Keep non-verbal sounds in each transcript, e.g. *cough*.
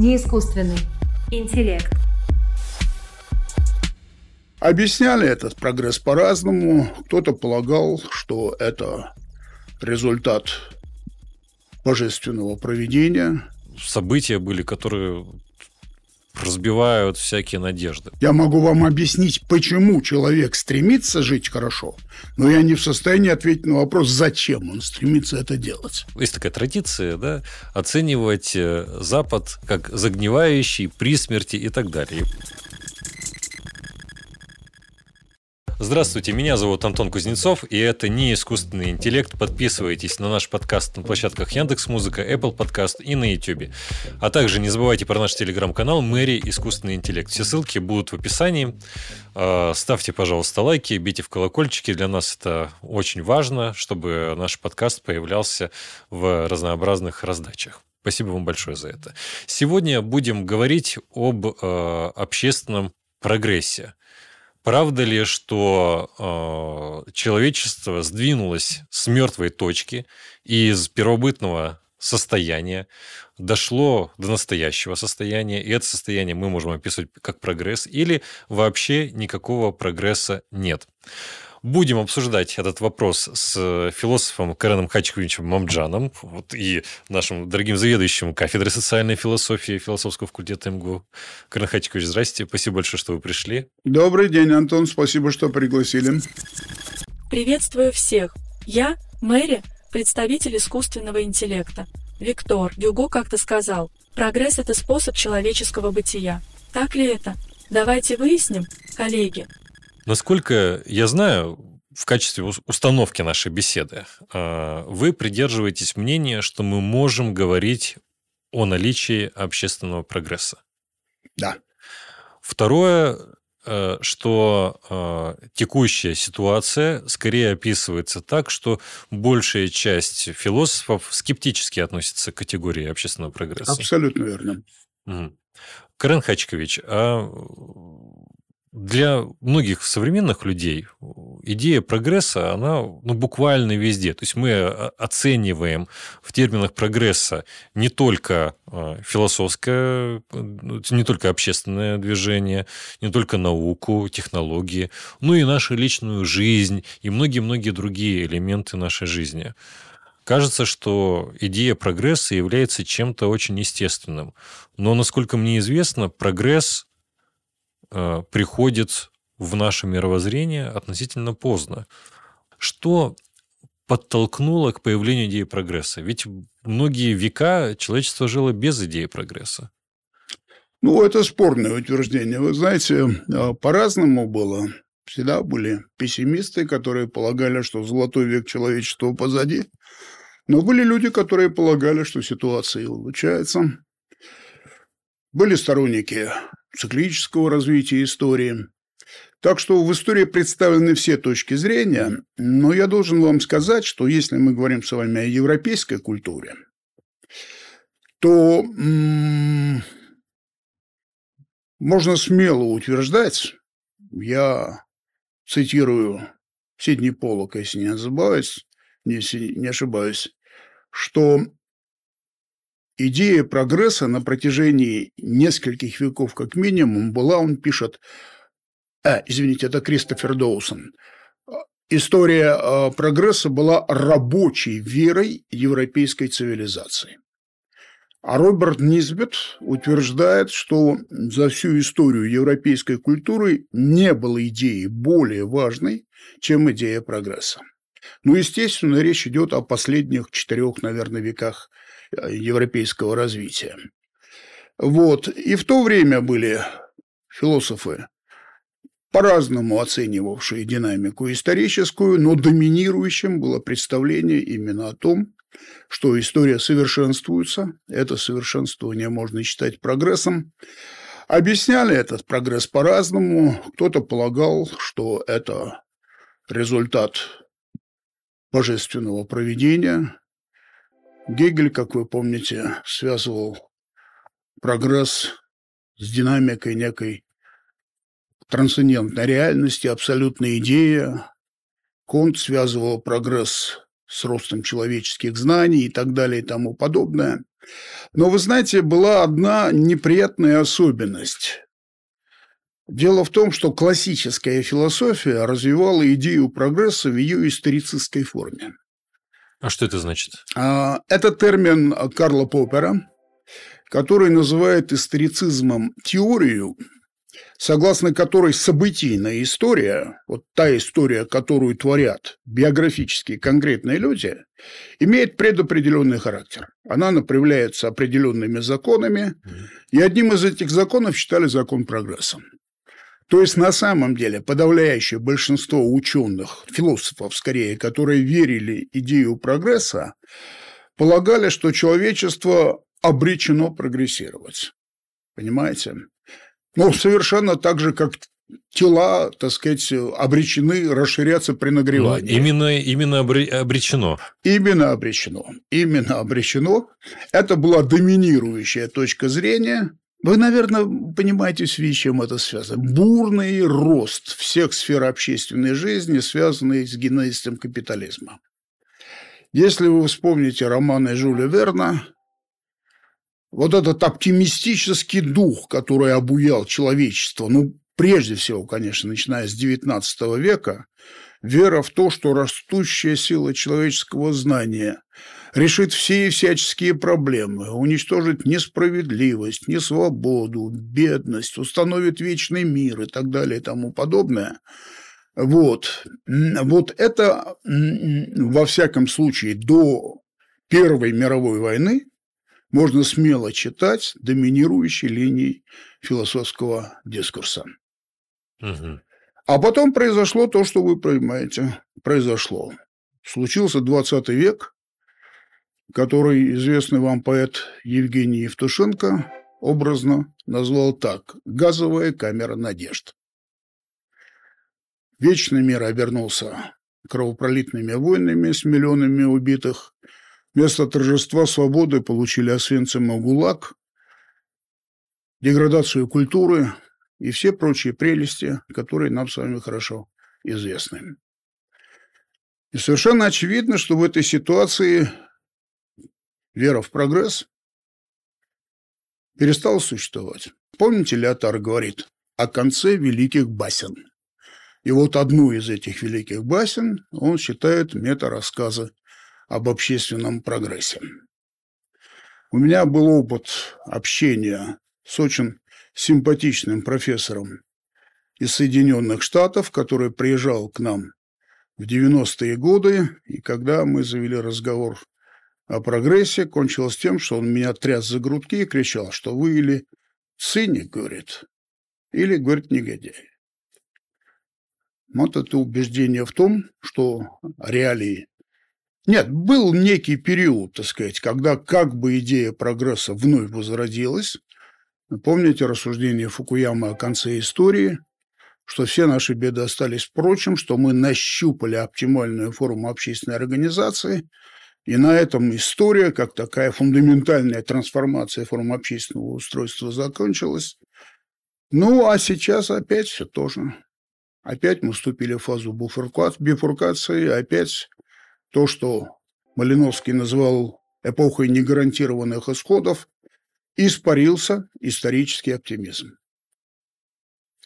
неискусственный интеллект. Объясняли этот прогресс по-разному. Кто-то полагал, что это результат божественного проведения. События были, которые разбивают всякие надежды. Я могу вам объяснить, почему человек стремится жить хорошо, но я не в состоянии ответить на вопрос, зачем он стремится это делать. Есть такая традиция, да, оценивать э, Запад как загнивающий при смерти и так далее. Здравствуйте, меня зовут Антон Кузнецов, и это не искусственный интеллект. Подписывайтесь на наш подкаст на площадках Яндекс Музыка, Apple Podcast и на YouTube. А также не забывайте про наш телеграм-канал Мэри Искусственный интеллект. Все ссылки будут в описании. А, ставьте, пожалуйста, лайки, бейте в колокольчики. Для нас это очень важно, чтобы наш подкаст появлялся в разнообразных раздачах. Спасибо вам большое за это. Сегодня будем говорить об э, общественном прогрессе. Правда ли, что э, человечество сдвинулось с мертвой точки и из первобытного состояния дошло до настоящего состояния, и это состояние мы можем описывать как прогресс, или вообще никакого прогресса нет? Будем обсуждать этот вопрос с философом Кареном Хачковичем Мамджаном вот, и нашим дорогим заведующим кафедрой социальной философии философского факультета МГУ. Карен Хачкович, здрасте. Спасибо большое, что вы пришли. Добрый день, Антон. Спасибо, что пригласили. Приветствую всех. Я Мэри, представитель искусственного интеллекта. Виктор Гюго как-то сказал, прогресс – это способ человеческого бытия. Так ли это? Давайте выясним, коллеги. Насколько я знаю, в качестве установки нашей беседы а, вы придерживаетесь мнения, что мы можем говорить о наличии общественного прогресса. Да. Второе, э, что э, текущая ситуация скорее описывается так, что большая часть философов скептически относится к категории общественного прогресса. Абсолютно верно. Угу. Карен Хачкович, а для многих современных людей идея прогресса, она ну, буквально везде. То есть мы а, оцениваем в терминах прогресса не только а, философское, ну, не только общественное движение, не только науку, технологии, но и нашу личную жизнь и многие-многие другие элементы нашей жизни. Кажется, что идея прогресса является чем-то очень естественным. Но, насколько мне известно, прогресс приходит в наше мировоззрение относительно поздно. Что подтолкнуло к появлению идеи прогресса? Ведь многие века человечество жило без идеи прогресса. Ну, это спорное утверждение. Вы знаете, э, по-разному было. Всегда были пессимисты, которые полагали, что золотой век человечества позади. Но были люди, которые полагали, что ситуация улучшается. Были сторонники циклического развития истории. Так что в истории представлены все точки зрения, но я должен вам сказать, что если мы говорим с вами о европейской культуре, то м- можно смело утверждать, я цитирую Сидни Поллока, если не ошибаюсь, если не ошибаюсь, что идея прогресса на протяжении нескольких веков как минимум была, он пишет, а, извините, это Кристофер Доусон, история а, прогресса была рабочей верой европейской цивилизации. А Роберт Низбет утверждает, что за всю историю европейской культуры не было идеи более важной, чем идея прогресса. Ну, естественно, речь идет о последних четырех, наверное, веках европейского развития. Вот. И в то время были философы, по-разному оценивавшие динамику историческую, но доминирующим было представление именно о том, что история совершенствуется, это совершенствование можно считать прогрессом. Объясняли этот прогресс по-разному. Кто-то полагал, что это результат божественного проведения, Гегель, как вы помните, связывал прогресс с динамикой некой трансцендентной реальности, абсолютной идеи. Конт связывал прогресс с ростом человеческих знаний и так далее и тому подобное. Но вы знаете, была одна неприятная особенность. Дело в том, что классическая философия развивала идею прогресса в ее историцистской форме. А что это значит? А, это термин Карла Поппера, который называет историцизмом теорию, согласно которой событийная история, вот та история, которую творят биографические конкретные люди, имеет предопределенный характер. Она направляется определенными законами, и одним из этих законов считали закон прогресса. То есть на самом деле подавляющее большинство ученых, философов скорее, которые верили идею прогресса, полагали, что человечество обречено прогрессировать. Понимаете? Ну, совершенно так же, как тела, так сказать, обречены расширяться при нагревании. Ну, именно, именно обречено. Именно обречено. Именно обречено. Это была доминирующая точка зрения. Вы, наверное, понимаете, с чем это связано. Бурный рост всех сфер общественной жизни, связанный с генезисом капитализма. Если вы вспомните романы Жюля Верна, вот этот оптимистический дух, который обуял человечество, ну, прежде всего, конечно, начиная с XIX века, вера в то, что растущая сила человеческого знания решит все и всяческие проблемы, уничтожит несправедливость, несвободу, бедность, установит вечный мир и так далее и тому подобное. Вот. Вот это, во всяком случае, до Первой мировой войны можно смело читать доминирующей линией философского дискурса. Угу. А потом произошло то, что вы понимаете, произошло. Случился 20 век, который известный вам поэт Евгений Евтушенко образно назвал так «газовая камера надежд». Вечный мир обернулся кровопролитными войнами с миллионами убитых, Вместо торжества свободы получили Освенцим и ГУЛАГ, деградацию культуры и все прочие прелести, которые нам с вами хорошо известны. И совершенно очевидно, что в этой ситуации вера в прогресс перестала существовать. Помните, Леотар говорит о конце великих басен. И вот одну из этих великих басен он считает мета-рассказы об общественном прогрессе. У меня был опыт общения с очень симпатичным профессором из Соединенных Штатов, который приезжал к нам в 90-е годы, и когда мы завели разговор о прогрессе, кончилось тем, что он меня тряс за грудки и кричал, что вы или циник, говорит, или, говорит, негодяй. Вот это убеждение в том, что реалии нет, был некий период, так сказать, когда как бы идея прогресса вновь возродилась. Помните рассуждение Фукуямы о конце истории, что все наши беды остались впрочем, что мы нащупали оптимальную форму общественной организации, и на этом история, как такая фундаментальная трансформация формы общественного устройства закончилась. Ну, а сейчас опять все то же. Опять мы вступили в фазу бифуркации, опять то, что Малиновский назвал эпохой негарантированных исходов, испарился исторический оптимизм.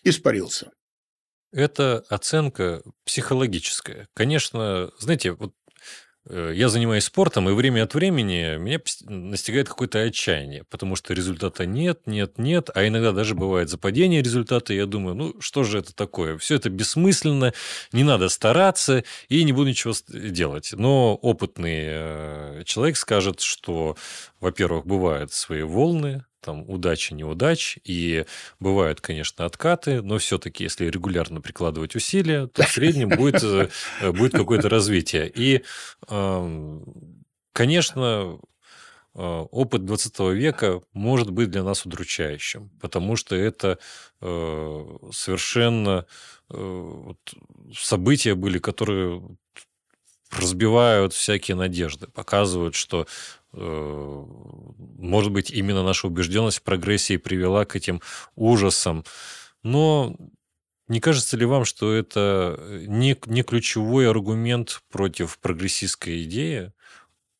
Испарился. Это оценка психологическая. Конечно, знаете, вот я занимаюсь спортом, и время от времени меня настигает какое-то отчаяние, потому что результата нет, нет, нет, а иногда даже бывает западение результата, и я думаю, ну, что же это такое? Все это бессмысленно, не надо стараться, и не буду ничего делать. Но опытный э, человек скажет, что, во-первых, бывают свои волны, там удачи, неудач, и бывают, конечно, откаты, но все-таки, если регулярно прикладывать усилия, то в среднем будет, э, будет какое-то развитие. И, конечно, э, опыт 20 века может быть для нас удручающим, потому что это э, совершенно события были, которые разбивают всякие надежды, показывают, что может быть, именно наша убежденность в прогрессии привела к этим ужасам. Но Не кажется ли вам, что это не, не ключевой аргумент против прогрессистской идеи,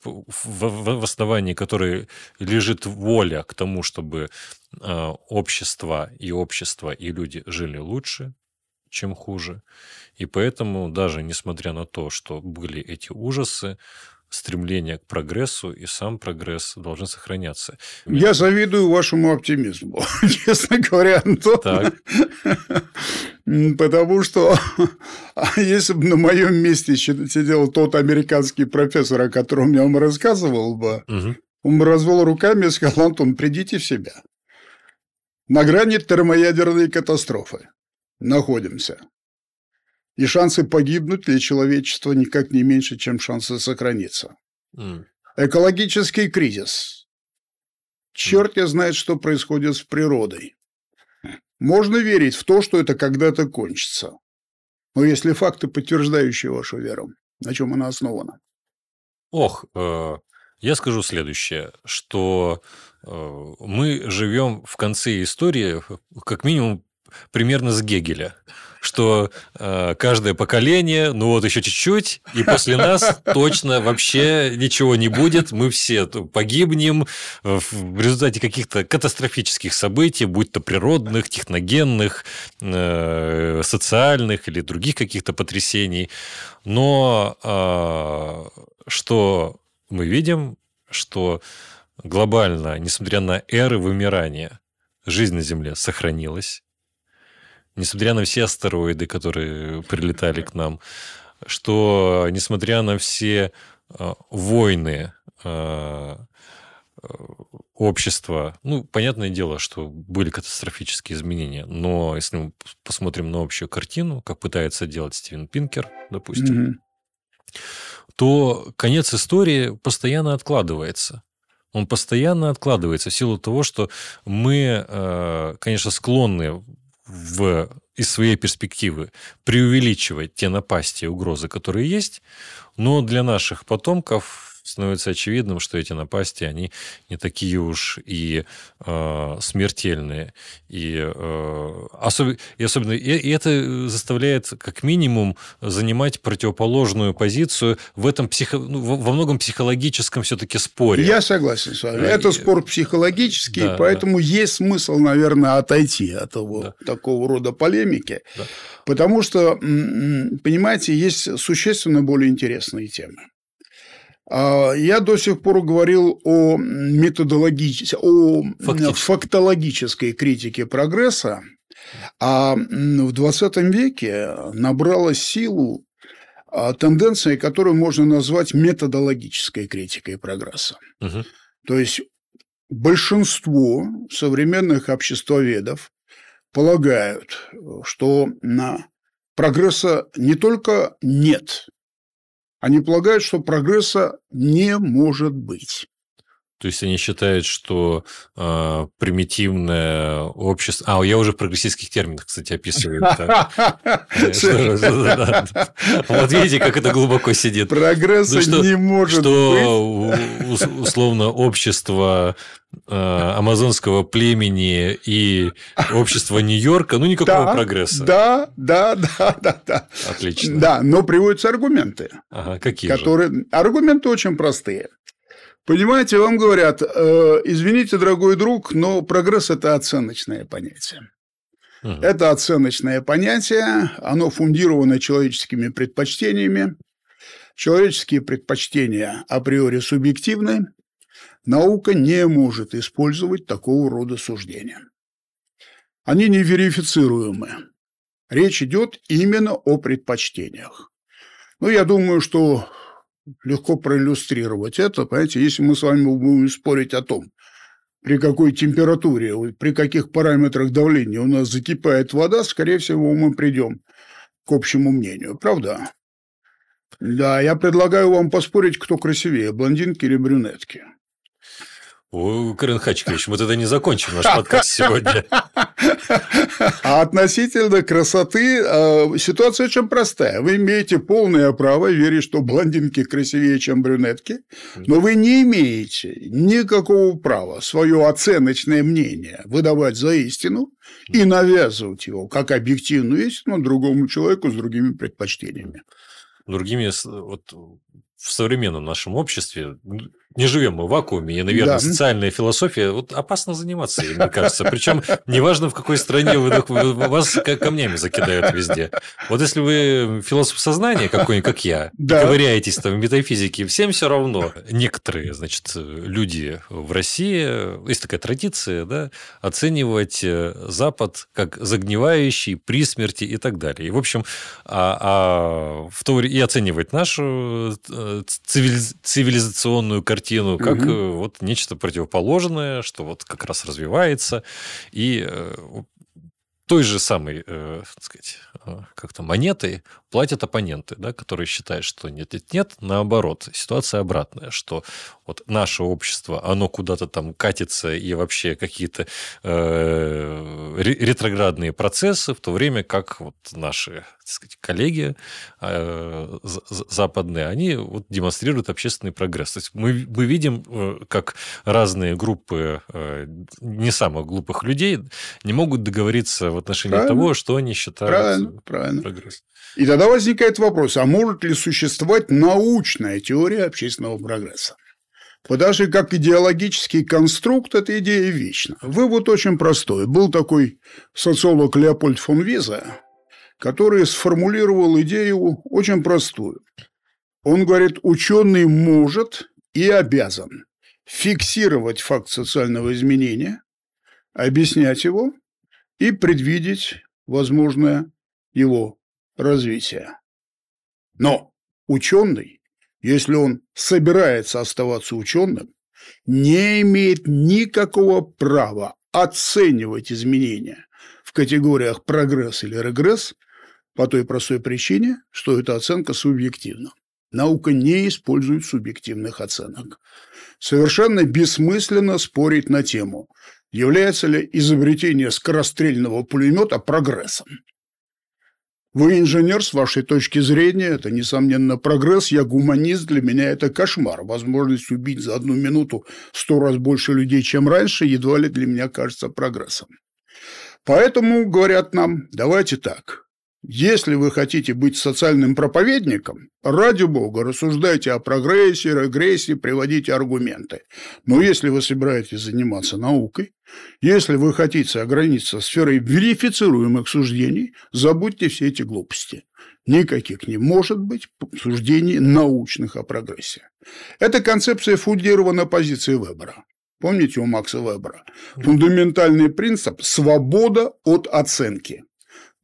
в, в, в основании которой лежит воля к тому, чтобы э, общество и общество и люди жили лучше, чем хуже. И поэтому даже несмотря на то, что были эти ужасы, стремление к прогрессу и сам прогресс должны сохраняться. Я завидую вашему оптимизму, *laughs* честно говоря, Антон. Так. *laughs* Потому что *laughs* если бы на моем месте сидел тот американский профессор, о котором я вам рассказывал бы, угу. он бы развел руками и сказал, Антон, придите в себя. На грани термоядерной катастрофы находимся. И шансы погибнуть для человечества никак не меньше, чем шансы сохраниться. Mm. Экологический кризис. Черт я знает, что происходит с природой. Можно верить в то, что это когда-то кончится. Но если факты, подтверждающие вашу веру, на чем она основана? Ох, э, я скажу следующее, что э, мы живем в конце истории как минимум примерно с Гегеля что э, каждое поколение, ну вот еще чуть-чуть, и после нас точно вообще ничего не будет, мы все погибнем в результате каких-то катастрофических событий, будь то природных, техногенных, э, социальных или других каких-то потрясений. Но э, что мы видим, что глобально, несмотря на эры вымирания, жизнь на Земле сохранилась, несмотря на все астероиды, которые прилетали к нам, что несмотря на все э, войны э, общества, ну, понятное дело, что были катастрофические изменения, но если мы посмотрим на общую картину, как пытается делать Стивен Пинкер, допустим, mm-hmm. то конец истории постоянно откладывается. Он постоянно откладывается в силу того, что мы, конечно, склонны в, из своей перспективы преувеличивать те напасти и угрозы, которые есть, но для наших потомков становится очевидным, что эти напасти, они не такие уж и э, смертельные. И, э, особ... и особенно и, и это заставляет как минимум занимать противоположную позицию в этом психо... ну, во многом психологическом все-таки споре. Я согласен с вами. Это спор психологический, да, поэтому да. есть смысл, наверное, отойти от того, да. такого рода полемики. Да. Потому что, понимаете, есть существенно более интересные темы. А, я до сих пор говорил о методологической, о фактологической критике прогресса, а в 20 веке набрала силу а, тенденция, которую можно назвать методологической критикой прогресса. Угу. То есть большинство современных обществоведов полагают, что на прогресса не только нет, они полагают, что прогресса не может быть. То есть они считают, что э, примитивное общество... А, я уже в прогрессистских терминах, кстати, описываю. *laughs* Вот видите, как это глубоко сидит. Прогресса ну, не может быть. Что условно общество э, амазонского племени и общество Нью-Йорка, ну, никакого прогресса. Да, да, да, да, да. Отлично. Да, но приводятся аргументы. Ага, какие которые... Аргументы очень простые. Понимаете, вам говорят, э, извините, дорогой друг, но прогресс – это оценочное понятие. Угу. Это оценочное понятие, оно фундировано человеческими предпочтениями. Человеческие предпочтения априори субъективны. Наука не может использовать такого рода суждения. Они неверифицируемы. Речь идет именно о предпочтениях. Ну, я думаю, что легко проиллюстрировать это. Понимаете, если мы с вами будем спорить о том, при какой температуре, при каких параметрах давления у нас закипает вода, скорее всего, мы придем к общему мнению. Правда? Да, я предлагаю вам поспорить, кто красивее, блондинки или брюнетки. Карен Хачкович, мы тогда не закончим наш подкаст сегодня. А относительно красоты э, ситуация очень простая. Вы имеете полное право верить, что блондинки красивее, чем брюнетки, но вы не имеете никакого права свое оценочное мнение выдавать за истину и навязывать его как объективную истину другому человеку с другими предпочтениями. Другими, вот в современном нашем обществе не живем мы в вакууме, и, наверное, да. социальная философия, вот опасно заниматься ей, мне кажется. Причем неважно, в какой стране вы, вас камнями закидают везде. Вот если вы философ сознания какой-нибудь, как я, да. ковыряетесь там в метафизике, всем все равно. Некоторые, значит, люди в России, есть такая традиция, да, оценивать э, Запад как загнивающий, при смерти и так далее. И, в общем, а, а в то, и оценивать нашу э, цивилизационную картину картину, как угу. вот нечто противоположное, что вот как раз развивается. И э, той же самой, э, так сказать, как-то монетой платят оппоненты, да, которые считают, что нет, нет, нет, наоборот, ситуация обратная, что вот наше общество, оно куда-то там катится и вообще какие-то э, ретроградные процессы, в то время как вот наши так сказать, коллеги э, западные, они вот демонстрируют общественный прогресс. То есть мы, мы видим, э, как разные группы э, не самых глупых людей не могут договориться в отношении правильно. того, что они считают правильно, правильно. прогресс. И тогда возникает вопрос, а может ли существовать научная теория общественного прогресса? Что как идеологический конструкт эта идея вечна. Вывод очень простой. Был такой социолог Леопольд фон Виза, который сформулировал идею очень простую. Он говорит, ученый может и обязан фиксировать факт социального изменения, объяснять его и предвидеть возможное его развитие. Но ученый, если он собирается оставаться ученым, не имеет никакого права оценивать изменения в категориях прогресс или регресс по той простой причине, что эта оценка субъективна. Наука не использует субъективных оценок. Совершенно бессмысленно спорить на тему, является ли изобретение скорострельного пулемета прогрессом. Вы инженер, с вашей точки зрения, это, несомненно, прогресс. Я гуманист, для меня это кошмар. Возможность убить за одну минуту сто раз больше людей, чем раньше, едва ли для меня кажется прогрессом. Поэтому говорят нам, давайте так, если вы хотите быть социальным проповедником, ради бога, рассуждайте о прогрессе, регрессе, приводите аргументы. Но если вы собираетесь заниматься наукой, если вы хотите ограничиться сферой верифицируемых суждений, забудьте все эти глупости. Никаких не может быть суждений научных о прогрессе. Эта концепция фундирована позицией Вебера. Помните у Макса Вебера? Фундаментальный принцип – свобода от оценки.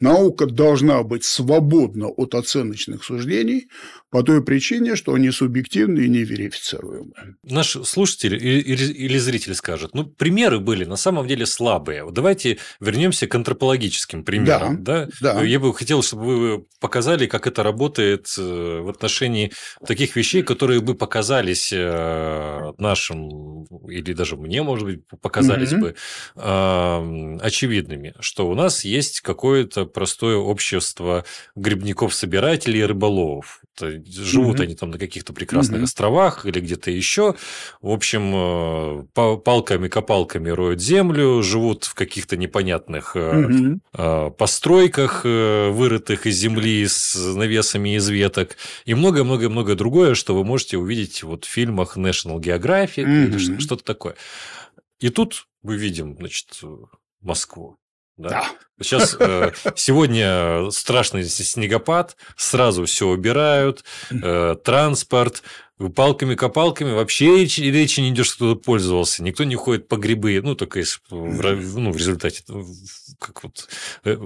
Наука должна быть свободна от оценочных суждений по той причине, что они субъективны и неверифицируемы. Наш слушатель или зритель скажет, ну, примеры были на самом деле слабые. Давайте вернемся к антропологическим примерам. Да, да? да. Я бы хотел, чтобы вы показали, как это работает э, в отношении таких вещей, которые бы показались э, нашим, или даже мне, может быть, показались угу. бы очевидными, что у нас есть какое-то простое общество грибников-собирателей и рыболовов. Живут mm-hmm. они там на каких-то прекрасных mm-hmm. островах или где-то еще. В общем, э, палками-копалками роют землю, живут в каких-то непонятных mm-hmm. постройках, вырытых из земли с навесами из веток. И многое-многое-многое другое, что вы можете увидеть вот в фильмах National Geographic mm-hmm. или что-то такое. И тут мы видим, значит, Москву. Да. да. Сейчас э, сегодня страшный снегопад, сразу все убирают, э, транспорт, палками-копалками вообще речи, речи не идет, что кто-то пользовался. Никто не ходит по грибы, ну, только если в, ну, в результате, как вот, э,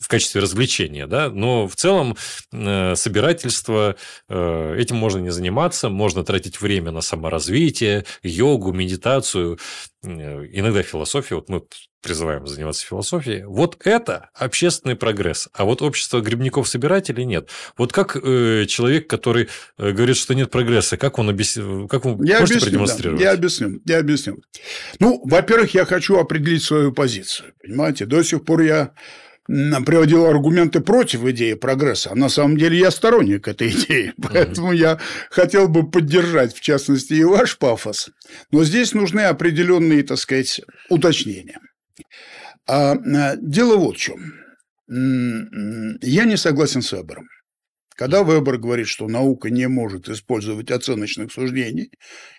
в качестве развлечения, да. Но в целом э, собирательство, э, этим можно не заниматься, можно тратить время на саморазвитие, йогу, медитацию, иногда философию. Вот мы призываем заниматься философией. Вот это общественный прогресс. А вот общество грибников-собирателей нет. Вот как э, человек, который говорит, что нет прогресса, как он объяс... как вы Я можете объясню, да, продемонстрировать? я объясню, я объясню. Ну, во-первых, я хочу определить свою позицию. Понимаете, до сих пор я приводил аргументы против идеи прогресса, а на самом деле я сторонник этой *laughs* идеи, поэтому я хотел бы поддержать, в частности, и ваш пафос, но здесь нужны определенные, так сказать, уточнения. А, а, дело вот в чем. Я не согласен с Вебером. Когда Вебер говорит, что наука не может использовать оценочных суждений,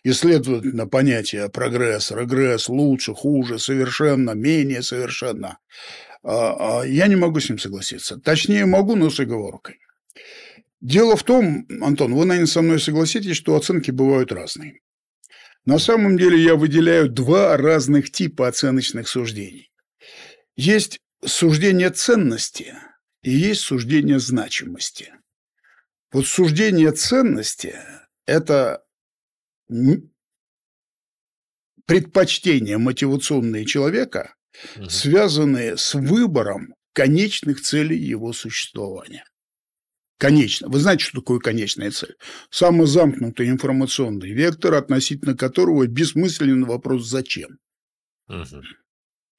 и, следовательно, понятия прогресс, регресс, лучше, хуже, совершенно, менее совершенно, а, а, я не могу с ним согласиться. Точнее, могу, но с оговоркой. Дело в том, Антон, вы, наверное, со мной согласитесь, что оценки бывают разные. На самом деле я выделяю два разных типа оценочных суждений. Есть суждение ценности и есть суждение значимости. Вот суждение ценности – это предпочтения мотивационные человека, Мгм. связанные с выбором конечных целей его существования. Конечно. Вы знаете, что такое конечная цель? Самозамкнутый информационный вектор, относительно которого бессмысленный вопрос «зачем?». Мгм.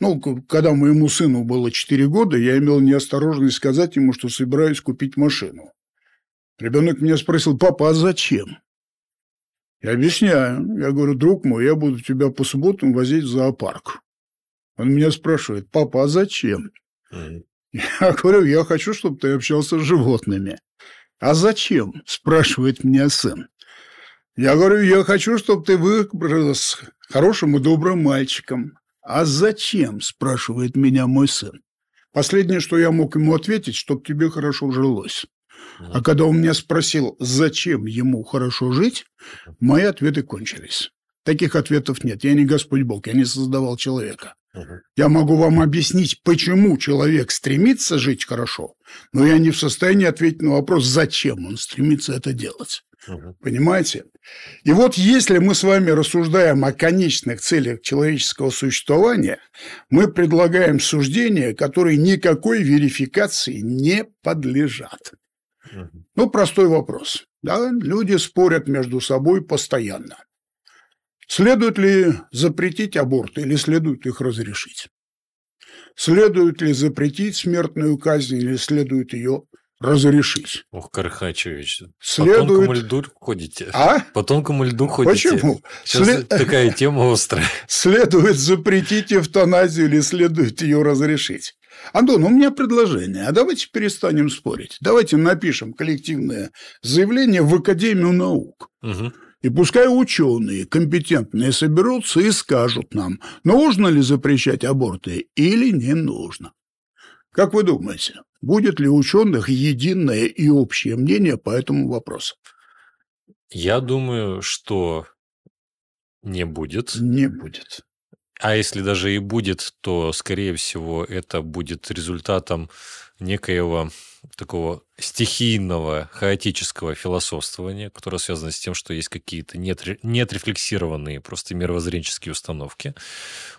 Ну, когда моему сыну было 4 года, я имел неосторожность сказать ему, что собираюсь купить машину. Ребенок меня спросил, папа, а зачем? Я объясняю. Я говорю, друг мой, я буду тебя по субботам возить в зоопарк. Он меня спрашивает, папа, а зачем? Мгм. Я говорю, я хочу, чтобы ты общался с животными. А зачем? Спрашивает меня сын. Я говорю, я хочу, чтобы ты вырос хорошим и добрым мальчиком. А зачем? Спрашивает меня мой сын. Последнее, что я мог ему ответить, чтобы тебе хорошо жилось. А когда он меня спросил, зачем ему хорошо жить, мои ответы кончились. Таких ответов нет. Я не Господь Бог, я не создавал человека. Я могу вам объяснить, почему человек стремится жить хорошо, но я не в состоянии ответить на вопрос, зачем он стремится это делать. Понимаете? И вот если мы с вами рассуждаем о конечных целях человеческого существования, мы предлагаем суждения, которые никакой верификации не подлежат. Ну, простой вопрос. Да? Люди спорят между собой постоянно. Следует ли запретить аборты или следует их разрешить? Следует ли запретить смертную казнь или следует ее разрешить? Ох, Кархачевич, по Следует- тонкому льду ходите. А? По тонкому льду ходите. Почему? Сейчас След- такая тема острая. *laughs* Следует запретить эвтаназию или следует ее разрешить? Антон, у меня предложение. А давайте перестанем спорить. Давайте напишем коллективное заявление в Академию наук. Мгм. И пускай ученые компетентные соберутся и скажут нам, нужно ли запрещать аборты или не нужно. Как вы думаете, будет ли у ученых единое и общее мнение по этому вопросу? Я думаю, что не будет. Не будет. А если даже и будет, то, скорее всего, это будет результатом некоего такого стихийного, хаотического философствования, которое связано с тем, что есть какие-то неотре- неотрефлексированные просто мировоззренческие установки.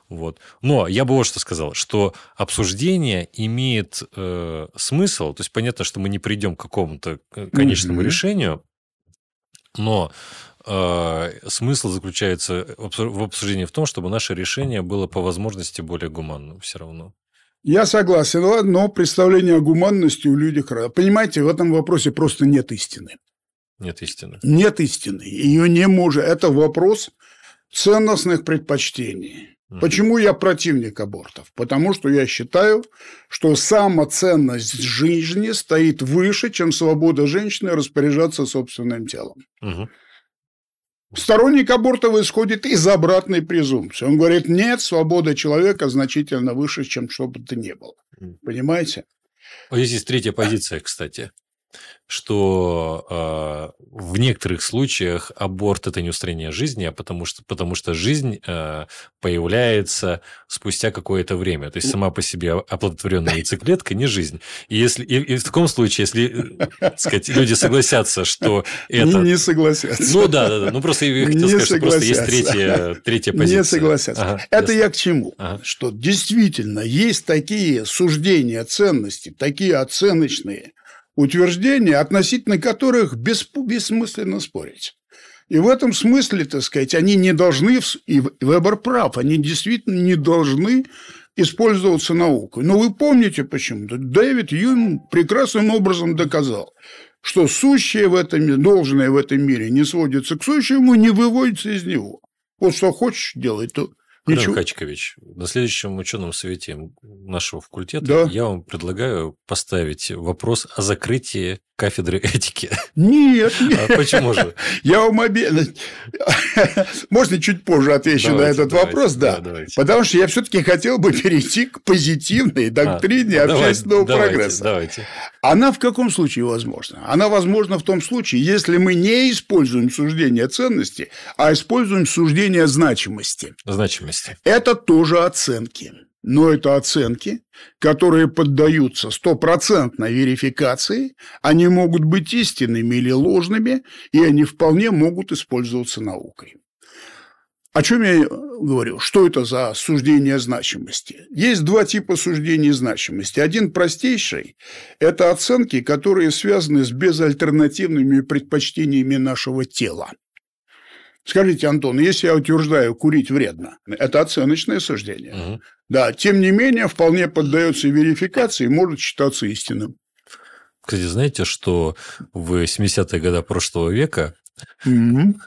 Вот. Но я бы вот что сказал, что обсуждение имеет э, смысл, то есть понятно, что мы не придем к какому-то э, конечному Мгм. решению, но э, смысл заключается в обсуждении в том, чтобы наше решение было по возможности более гуманным все равно. Я согласен, но представление о гуманности у людей... разное. Понимаете, в этом вопросе просто нет истины. Нет истины. Нет истины. Ее не может. Это вопрос ценностных предпочтений. Мгм. Почему я противник абортов? Потому что я считаю, что самоценность жизни стоит выше, чем свобода женщины распоряжаться собственным телом. Мгм. Сторонник абортов исходит из обратной презумпции. Он говорит, нет, свобода человека значительно выше, чем что бы то ни было. Понимаете? Вот здесь есть третья позиция, кстати, что э, в некоторых случаях аборт это не устранение жизни, а потому что, потому что жизнь э, появляется спустя какое-то время. То есть сама по себе оплодотворенная яйцеклетка не жизнь. И, если, и, и в таком случае, если э, сказать, люди согласятся, что это... Не, не согласятся. Ну да, да, да. Ну просто я хотел Не сказать, что просто есть третья, третья позиция. Не согласятся. Ага, Это ясно. я к чему? Ага. Что действительно есть такие суждения ценности, такие оценочные утверждения, относительно которых бес- бессмысленно спорить. И в этом смысле, так сказать, они не должны, и Вебер прав, они действительно не должны использоваться наукой. Но вы помните почему? Дэвид Юм прекрасным образом доказал, что сущее в этом должное в этом мире не сводится к сущему, не выводится из него. Вот что хочешь делать, то Ничего. Хачкович, на следующем ученом совете нашего факультета Да. я вам предлагаю поставить вопрос о закрытии кафедры этики. Нет, нет. А почему же? Я вам обе... *laughs* Можно чуть позже отвечу на Давайте, этот давайте, вопрос, да. давайте. Потому что я все-таки хотел бы перейти к позитивной доктрине А, общественного давайте, прогресса. Давайте. Она в каком случае возможна? Она возможна в том случае, если мы не используем суждение ценности, а используем суждение значимости. Значимости. Это тоже оценки. Но это оценки, которые поддаются стопроцентной верификации, они могут быть истинными или ложными, и они вполне могут использоваться наукой. О чем я говорю? Что это за суждение значимости? Есть два типа суждений значимости. Один простейший – это оценки, которые связаны с безальтернативными предпочтениями нашего тела. Скажите, Антон, если я утверждаю, курить вредно, это оценочное суждение. Мгм. Да, тем не менее, вполне поддается верификации и может считаться истинным. Кстати, знаете, что в 70-е годы прошлого века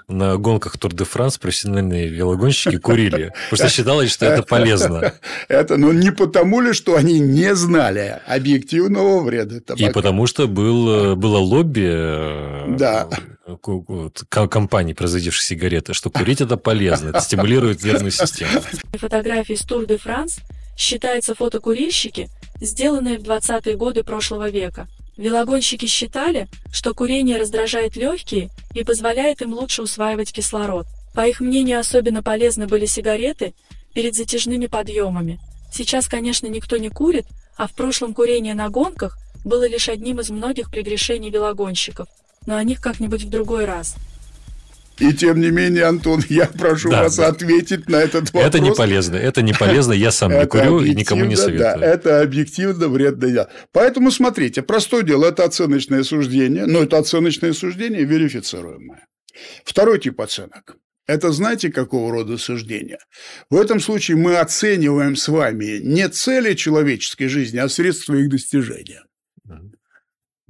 На гонках Тур де Франс профессиональные велогонщики курили, потому что считалось, что это полезно. Это, ну, не потому ли, что они не знали объективного вреда И табака. потому что был, было лобби э, Да. компаний, производивших сигареты, что курить это полезно, это стимулирует нервную систему. Фотографии с Тур де Франс считаются фотокурильщики, сделанные в 20-е годы прошлого века. Велогонщики считали, что курение раздражает легкие и позволяет им лучше усваивать кислород. По их мнению, особенно полезны были сигареты перед затяжными подъемами. Сейчас, конечно, никто не курит, а в прошлом курение на гонках было лишь одним из многих прегрешений велогонщиков. Но о них как-нибудь в другой раз. И тем не менее, Антон, *laughs* я прошу Да, вас да. ответить на этот вопрос. Это не полезно, это не полезно, я сам не курю и никому не советую. Да, это объективно вредно. дело. Поэтому смотрите, простое дело, это оценочное суждение, но это оценочное суждение верифицируемое. Второй тип оценок. Это знаете, какого рода суждения? В этом случае мы оцениваем с вами не цели человеческой жизни, а средства их достижения.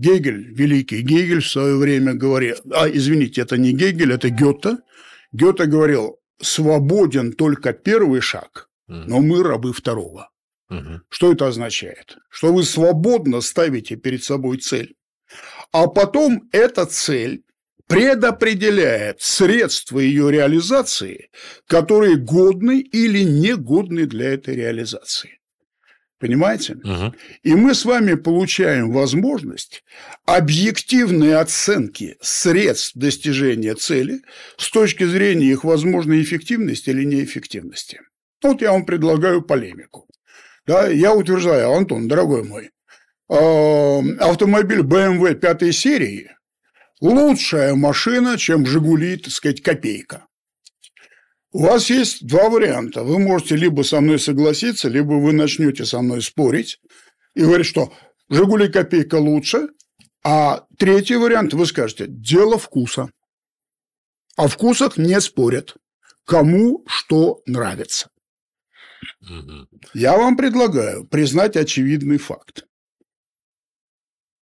Гегель, великий Гегель в свое время говорил, а, извините, это не Гегель, это Гёте. Гёте говорил, свободен только первый шаг, но мы рабы второго. Что это означает? Что вы свободно ставите перед собой цель, а потом эта цель предопределяет средства ее реализации, которые годны или негодны для этой реализации. Понимаете? Мгм. И мы с вами получаем возможность объективной оценки средств достижения цели с точки зрения их возможной эффективности или неэффективности. Вот я вам предлагаю полемику. Да, я утверждаю, Антон, дорогой мой, э, автомобиль BMW пятой серии лучшая машина, чем «Жигули», так сказать, копейка. У вас есть два варианта. Вы можете либо со мной согласиться, либо вы начнете со мной спорить и говорить, что «Жигули» копейка лучше, а третий вариант вы скажете «дело вкуса». О вкусах не спорят. Кому что нравится. Я вам предлагаю признать очевидный факт.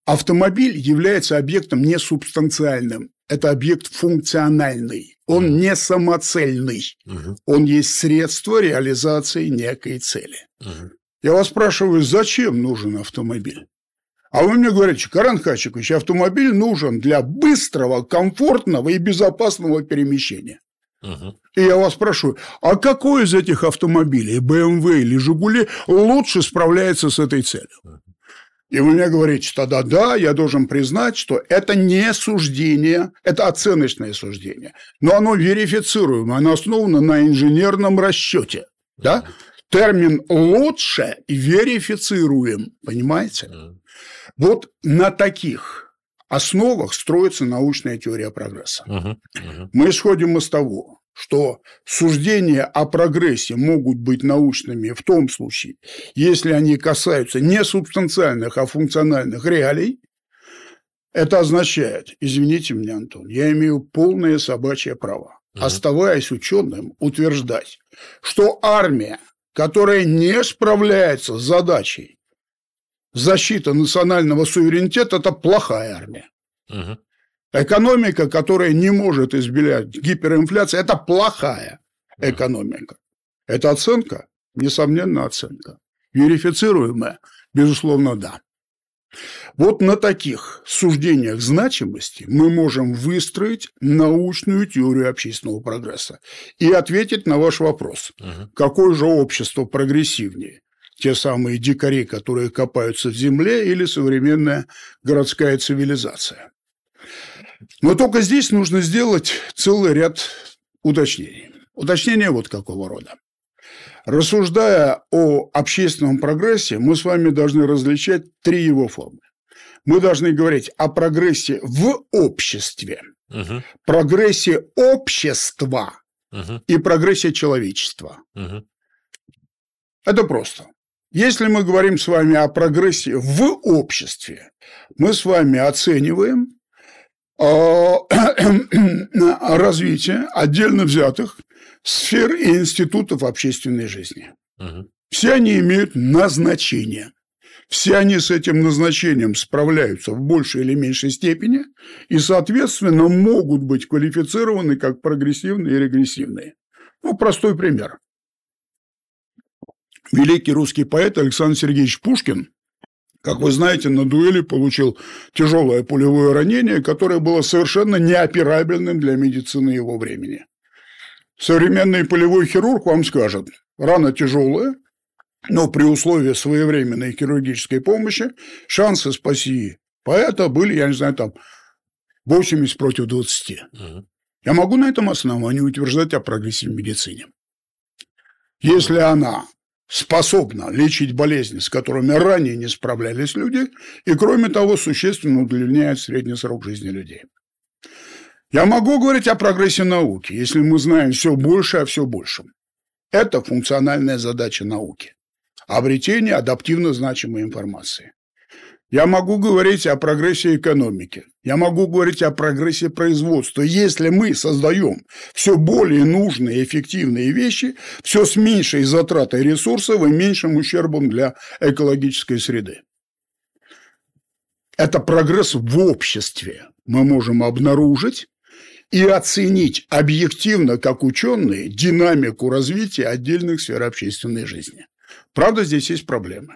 Автомобиль является объектом не субстанциальным. Это объект функциональный. Он не самоцельный. Мгм. Он есть средство реализации некой цели. Мгм. Я вас спрашиваю, зачем нужен автомобиль? А вы мне говорите, Каран Хачикович, автомобиль нужен для быстрого, комфортного и безопасного перемещения. Мгм. И я вас спрашиваю, а какой из этих автомобилей, BMW или Жигули, лучше справляется с этой целью? И вы мне говорите, тогда да, я должен признать, что это не суждение, это оценочное суждение, но оно верифицируемо, оно основано на инженерном расчете. Да? Термин «лучше» верифицируем, понимаете? Вот на таких основах строится научная теория прогресса. Мы исходим из того, что суждения о прогрессе могут быть научными в том случае, если они касаются не субстанциальных, а функциональных реалий, Это означает, извините меня, Антон, я имею полное собачье право, угу. оставаясь ученым, утверждать, что армия, которая не справляется с задачей защиты национального суверенитета, это плохая армия. Угу. Экономика, которая не может избежать гиперинфляции, это плохая экономика. Это оценка? Несомненно, оценка. Верифицируемая? Безусловно, да. Вот на таких суждениях значимости мы можем выстроить научную теорию общественного прогресса и ответить на ваш вопрос. Угу. Какое же общество прогрессивнее? Те самые дикари, которые копаются в земле, или современная городская цивилизация? Но только здесь нужно сделать целый ряд уточнений. Уточнения вот какого рода. Рассуждая о общественном прогрессе, мы с вами должны различать три его формы. Мы должны говорить о прогрессе в обществе, угу. прогрессе общества угу. и прогрессе человечества. Угу. Это просто. Если мы говорим с вами о прогрессе в обществе, мы с вами оцениваем *clears throat* развитие отдельно взятых сфер и институтов общественной жизни. Угу. Все они имеют назначение. Все они с этим назначением справляются в большей или меньшей степени и, соответственно, могут быть квалифицированы как прогрессивные и регрессивные. Ну, простой пример. Великий русский поэт Александр Сергеевич Пушкин, как вы знаете, на дуэли получил тяжелое пулевое ранение, которое было совершенно неоперабельным для медицины его времени. Современный полевой хирург вам скажет, рана тяжелая, но при условии своевременной хирургической помощи шансы спасти поэта были, я не знаю, там 80 против 20. Угу. Я могу на этом основании утверждать о прогрессе в медицине. Если она способна лечить болезни, с которыми ранее не справлялись люди, и, кроме того, существенно удлиняет средний срок жизни людей. Я могу говорить о прогрессе науки, если мы знаем все больше о все большем. Это функциональная задача науки – обретение адаптивно значимой информации. Я могу говорить о прогрессе экономики. Я могу говорить о прогрессе производства. Если мы создаем все более нужные и эффективные вещи, все с меньшей затратой ресурсов и меньшим ущербом для экологической среды. Это прогресс в обществе мы можем обнаружить и оценить объективно, как ученые, динамику развития отдельных сфер общественной жизни. Правда, здесь есть проблемы.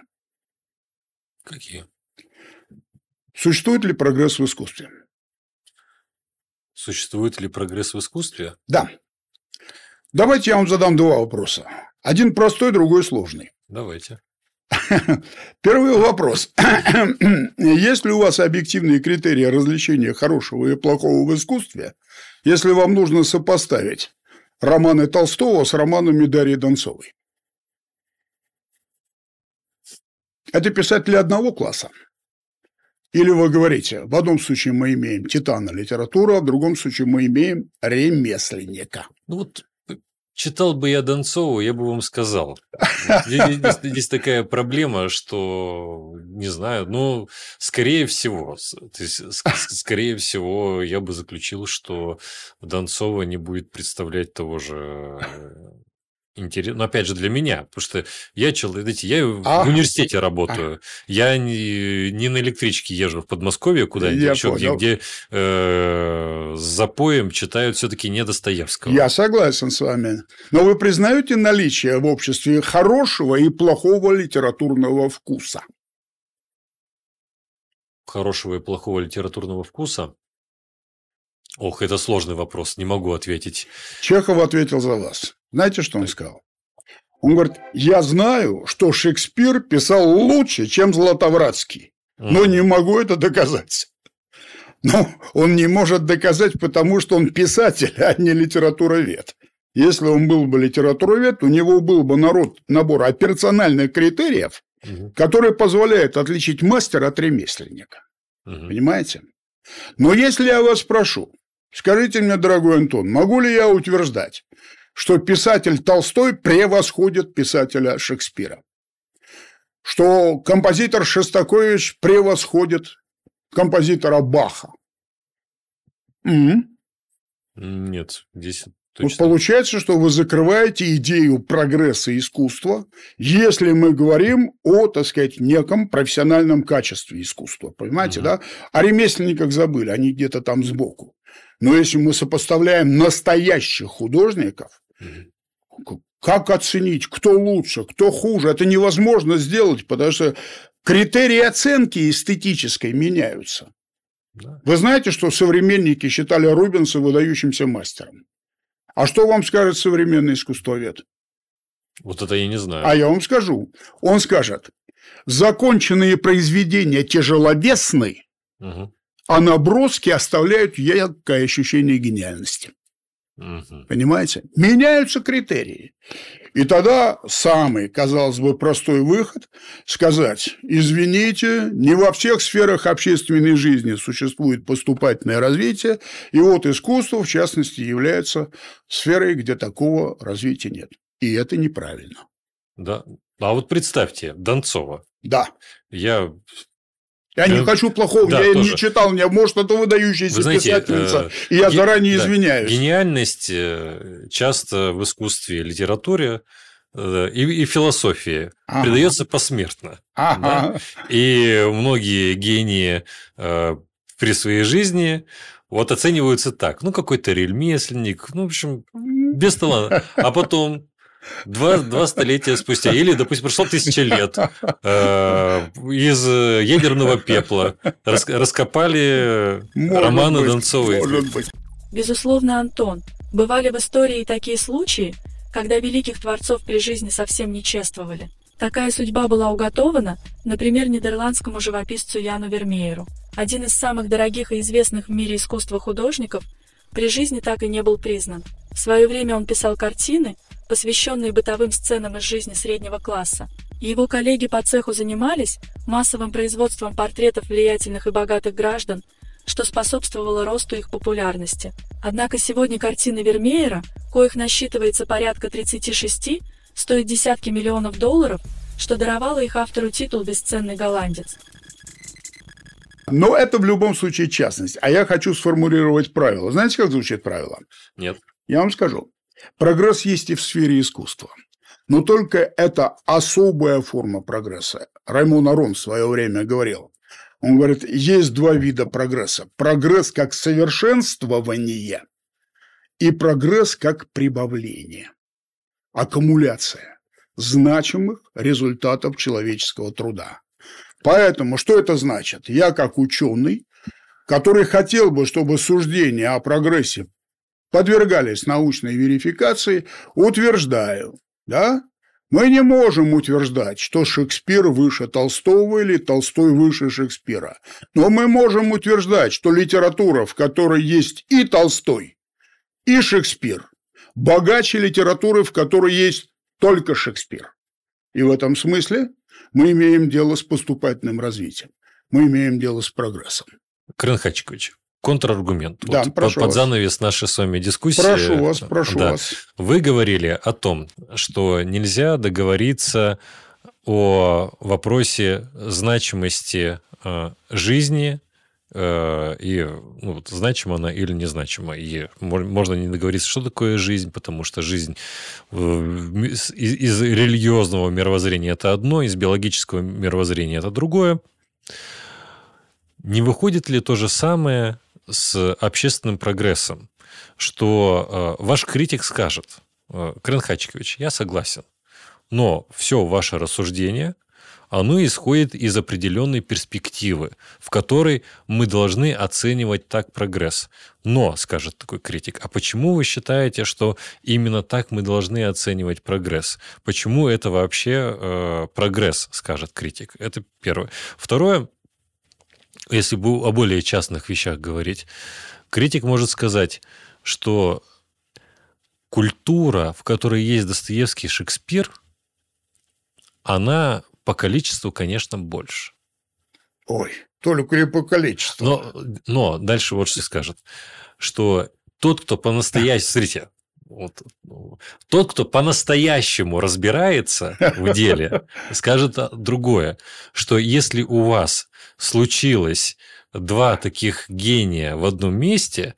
Какие? Существует ли прогресс в искусстве? Существует ли прогресс в искусстве? Да. Давайте я вам задам два вопроса. Один простой, другой сложный. Давайте. *laughs* Первый вопрос. *clears throat* Есть ли у вас объективные критерии различения хорошего и плохого в искусстве, если вам нужно сопоставить романы Толстого с романами Дарьи Донцовой? Это писатели одного класса. Или вы говорите, в одном случае мы имеем титана литературы, а в другом случае мы имеем ремесленника. Ну вот Читал бы я Донцову, я бы вам сказал. Здесь, такая проблема, что не знаю, ну, скорее всего, скорее всего, я бы заключил, что Донцова не будет представлять того же интересно. Но опять же для меня, потому что я человек, я а? в университете работаю, а. я не, не на электричке езжу в Подмосковье куда-нибудь, я еще где, где э, с запоем читают все-таки не Достоевского. Я согласен с вами. Но вы признаете наличие в обществе хорошего и плохого литературного вкуса? Хорошего и плохого литературного вкуса? Ох, это сложный вопрос, не могу ответить. Чехов ответил за вас. Знаете, что он сказал? Он говорит, я знаю, что Шекспир писал лучше, чем Златовратский, но не могу это доказать. Но он не может доказать, потому что он писатель, а не литературовед. Если он был бы литературовед, у него был бы народ, набор операциональных критериев, угу. которые позволяют отличить мастера от ремесленника. Угу. Понимаете? Но если я вас спрошу, скажите мне, дорогой Антон, могу ли я утверждать, что писатель Толстой превосходит писателя Шекспира, что композитор Шостакович превосходит композитора Баха? М? Нет, здесь Вот точно. получается, что вы закрываете идею прогресса искусства, если мы говорим о, так сказать, неком профессиональном качестве искусства. Понимаете, Мгм. да? О ремесленниках забыли, они где-то там сбоку. Но если мы сопоставляем настоящих художников, как оценить, кто лучше, кто хуже, это невозможно сделать, потому что критерии оценки эстетической меняются. Да. Вы знаете, что современники считали Рубенса выдающимся мастером? А что вам скажет современный искусствовед? Вот это я не знаю. А я вам скажу. Он скажет, законченные произведения тяжеловесны, Мгм. а наброски оставляют яркое ощущение гениальности. Мгм. Понимаете? Меняются критерии. И тогда самый, казалось бы, простой выход – сказать, извините, не во всех сферах общественной жизни существует поступательное развитие, и вот искусство, в частности, является сферой, где такого развития нет. И это неправильно. Да. А вот представьте, Донцова. Да. Я, Я не Да. хочу плохого, Да, я тоже. не читал, не, может, это выдающаяся Вы знаете, писательница, э, и я ге- заранее да, извиняюсь. гениальность э, часто в искусстве и литературе э, и, и философии Ага. придается посмертно. Ага. И многие гении э, при своей жизни вот оцениваются так. Ну, какой-то ремесленник, ну, в общем, без таланта. А потом Два, два столетия спустя, или, допустим, прошло тысяча лет, э, из ядерного пепла рас- раскопали Может романы быть, Донцовой. Может быть. Безусловно, Антон, бывали в истории и такие случаи, когда великих творцов при жизни совсем не чествовали. Такая судьба была уготована, например, нидерландскому живописцу Яну Вермееру. Один из самых дорогих и известных в мире искусства художников при жизни так и не был признан. В свое время он писал картины, посвященные бытовым сценам из жизни среднего класса. Его коллеги по цеху занимались массовым производством портретов влиятельных и богатых граждан, что способствовало росту их популярности. Однако сегодня картины Вермеера, коих насчитывается порядка 36, стоят десятки миллионов долларов, что даровало их автору титул «Бесценный голландец». Но это в любом случае частность. А я хочу сформулировать правило. Знаете, как звучит правило? Нет. Я вам скажу. Прогресс есть и в сфере искусства. Но только это особая форма прогресса. Раймон Арон в свое время говорил. Он говорит, есть два вида прогресса. Прогресс как совершенствование и прогресс как прибавление. Аккумуляция значимых результатов человеческого труда. Поэтому что это значит? Я как ученый, который хотел бы, чтобы суждения о прогрессе подвергались научной верификации, утверждаю, да, мы не можем утверждать, что Шекспир выше Толстого или Толстой выше Шекспира. Но мы можем утверждать, что литература, в которой есть и Толстой, и Шекспир, богаче литературы, в которой есть только Шекспир. И в этом смысле мы имеем дело с поступательным развитием. Мы имеем дело с прогрессом. Крын Хачикович, контраргумент. Да, Вот прошу под, под вас. занавес нашей с вами дискуссии. Прошу вас, прошу да, вас. Вы говорили о том, что нельзя договориться о вопросе значимости э, жизни э, и ну, вот, значима она или незначима. И мо- можно не договориться, что такое жизнь, потому что жизнь э, из, из религиозного мировоззрения это одно, из биологического мировоззрения это другое. Не выходит ли то же самое с общественным прогрессом, что э, ваш критик скажет, э, Крен Хачикович, я согласен, но все ваше рассуждение, оно исходит из определенной перспективы, в которой мы должны оценивать так прогресс. Но, скажет такой критик, а почему вы считаете, что именно так мы должны оценивать прогресс? Почему это вообще э, прогресс, скажет критик? Это первое. Второе, если бы о более частных вещах говорить, критик может сказать, что культура, в которой есть Достоевский и Шекспир, она по количеству, конечно, больше. Ой, только ли по количеству. Но, но дальше вот что скажет, что тот, кто по-настоящему... *laughs* Смотрите, вот, ну, тот, кто по-настоящему разбирается в деле, *laughs* скажет другое, что если у вас случилось два таких гения в одном месте,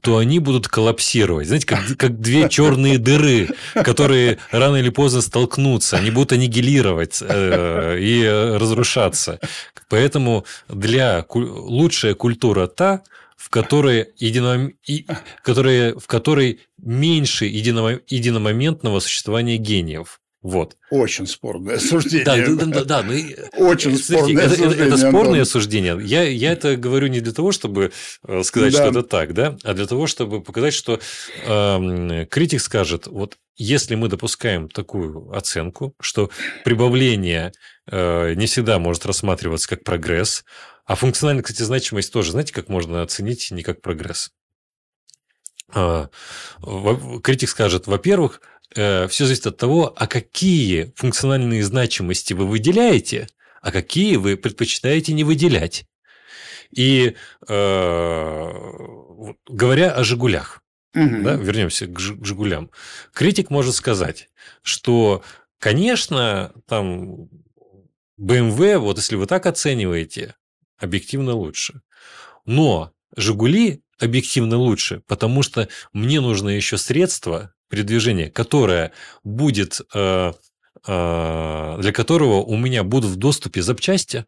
то они будут коллапсировать. Знаете, как, как две *laughs* черные дыры, которые рано или поздно столкнутся. Они будут аннигилировать э, и разрушаться. Поэтому для лучшая культура та, в которой, едином... и... которая... в которой меньше едином... единомоментного существования гениев. Вот. Очень спорное суждение. Да, да, да, да. Ну, Очень спорное это, суждение. Это, это спорное суждение. Я, я это говорю не для того, чтобы э, сказать, да. что это так, да, а для того, чтобы показать, что э, критик скажет, вот если мы допускаем такую оценку, что прибавление э, не всегда может рассматриваться как прогресс, а функциональная, кстати, значимость тоже, знаете, как можно оценить не как прогресс? А, критик скажет, во-первых, э, все зависит от того, а какие функциональные значимости вы выделяете, а какие вы предпочитаете не выделять. И э, говоря о «Жигулях», угу. да, вернемся к «Жигулям», критик может сказать, что, конечно, там BMW, вот если вы так оцениваете, объективно лучше. Но «Жигули» объективно лучше, потому что мне нужно еще средство передвижения, которое будет, э, э, для которого у меня будут в доступе запчасти,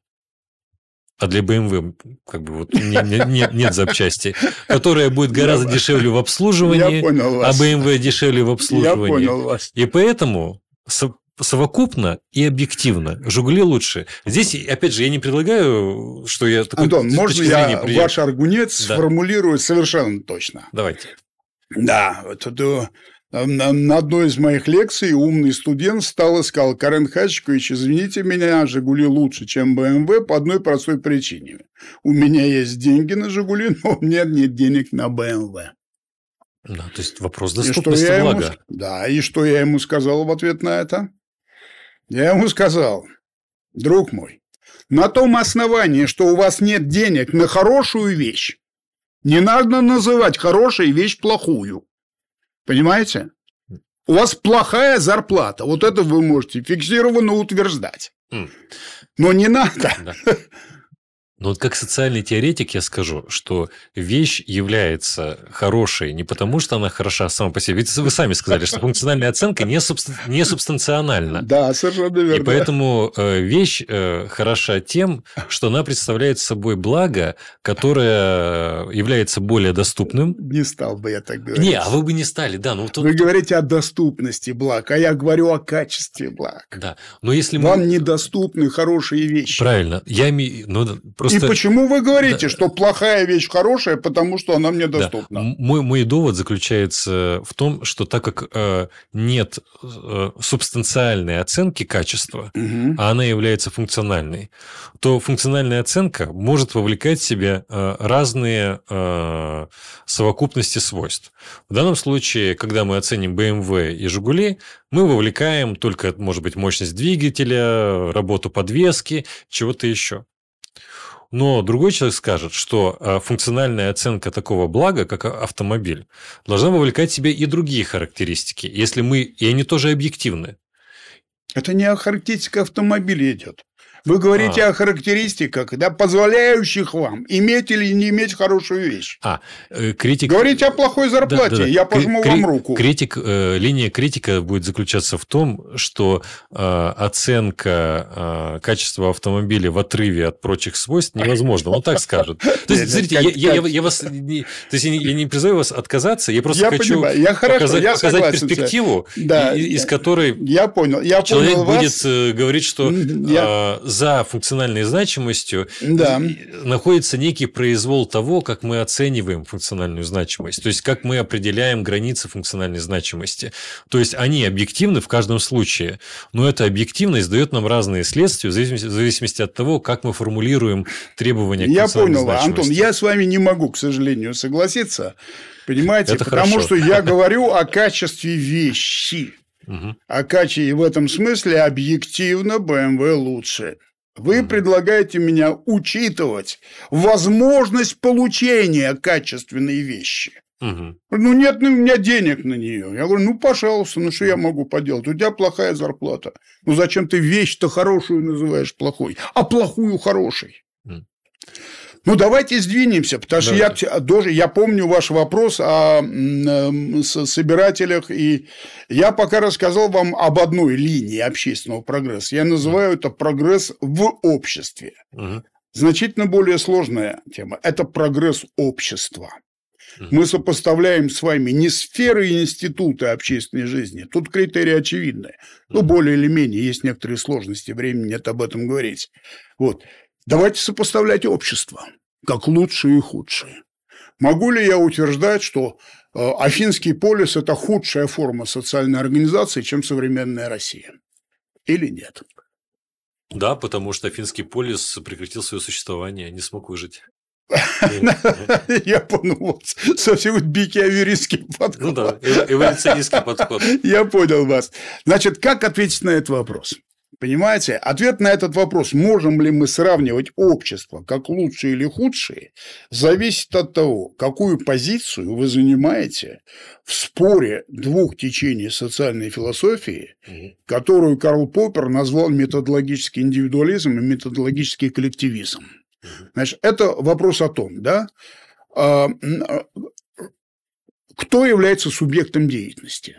а для BMW как бы вот не, не, нет, нет запчасти, которая будет гораздо дешевле в обслуживании, а BMW дешевле в обслуживании. Я понял вас. И поэтому совокупно и объективно. Жигули лучше. Здесь, опять же, я не предлагаю, что я... Такой Антон, можно я при... ваш аргумент да. сформулирую совершенно точно? Давайте. Да, вот это на одной из моих лекций умный студент встал и сказал, Карен Хачкович, извините меня, «Жигули» лучше, чем «БМВ» по одной простой причине. У меня есть деньги на «Жигули», но у меня нет денег на «БМВ». Да, то есть вопрос доступности блага. Ему, да, и что я ему сказал в ответ на это? Я ему сказал, друг мой, на том основании, что у вас нет денег на хорошую вещь, не надо называть хорошую вещь плохую. Понимаете? У вас плохая зарплата. Вот это вы можете фиксированно утверждать. Но не надо. Да. *laughs* Но вот как социальный теоретик я скажу, что вещь является хорошей не потому, что она хороша сама по себе. Ведь вы сами сказали, что функциональная оценка не, субстан... не субстанциональна. Да, совершенно верно. И поэтому э, вещь э, хороша тем, что она представляет собой благо, которое является более доступным. Не стал бы я так говорить. Не, а вы бы не стали, да. Ну, тут... Вы говорите о доступности благ, а я говорю о качестве благ. Да, но если мы... Вам недоступны хорошие вещи. Правильно. Я. Ну, просто Просто... И почему вы говорите, да. что плохая вещь хорошая, потому что она мне доступна? Да. Мой, мой довод заключается в том, что так как э, нет э, субстанциальной оценки качества, угу. а она является функциональной, то функциональная оценка может вовлекать в себя э, разные э, совокупности свойств. В данном случае, когда мы оценим BMW и Жигули, мы вовлекаем только, может быть, мощность двигателя, работу подвески, чего-то еще. Но другой человек скажет, что э, функциональная оценка такого блага, как автомобиль, должна вовлекать в себя и другие характеристики, если мы, и они тоже объективны. Это не о характеристике автомобиля идет. Вы говорите а. о характеристиках, да, позволяющих вам иметь или не иметь хорошую вещь. А, э, критик... Говорите о плохой зарплате, да, да, да. я пожму Кри- вам руку. Критик, э, линия критика будет заключаться в том, что э, оценка э, качества автомобиля в отрыве от прочих свойств невозможна. Он так скажет. То есть, смотрите, я, вас... То есть, я не призываю вас отказаться, я просто хочу показать, перспективу, из которой человек будет говорить, что за функциональной значимостью да. находится некий произвол того, как мы оцениваем функциональную значимость, то есть как мы определяем границы функциональной значимости. То есть они объективны в каждом случае, но эта объективность дает нам разные следствия в зависимости, в зависимости от того, как мы формулируем требования к Я понял, Антон, я с вами не могу, к сожалению, согласиться. Понимаете, Это потому хорошо. что я говорю о качестве вещи. Угу. А Качи в этом смысле объективно BMW лучше. Вы угу. предлагаете меня учитывать возможность получения качественной вещи. Угу. Ну, нет у меня денег на нее. Я говорю, ну, пожалуйста, ну, что я могу поделать? У тебя плохая зарплата. Ну, зачем ты вещь-то хорошую называешь плохой, а плохую хорошей? Угу. Ну, давайте сдвинемся, потому что я, тоже, я помню ваш вопрос о э, собирателях, и я пока рассказал вам об одной линии общественного прогресса. Я называю это прогресс в обществе. Угу. Значительно более сложная тема – это прогресс общества. Мы сопоставляем с вами не сферы и институты общественной жизни. Тут критерии очевидны. Ну, более или менее, есть некоторые сложности, времени нет об этом говорить. Вот. Давайте сопоставлять общество, как лучшие и худшие. Могу ли я утверждать, что э, Афинский полис – это худшая форма социальной организации, чем современная Россия? Или нет? Да, потому что Афинский полис прекратил свое существование, не смог выжить. *laughs* Я понял, совсем бикиаверистский подход. Ну да, эволюционистский подход. Я понял вас. Значит, как ответить на этот вопрос? Понимаете? Ответ на этот вопрос, можем ли мы сравнивать общество как лучшие или худшие, зависит от того, какую позицию вы занимаете в споре двух течений социальной философии, которую Карл Поппер назвал методологический индивидуализм и методологический коллективизм. Значит, это вопрос о том, да, а, а, кто является субъектом деятельности.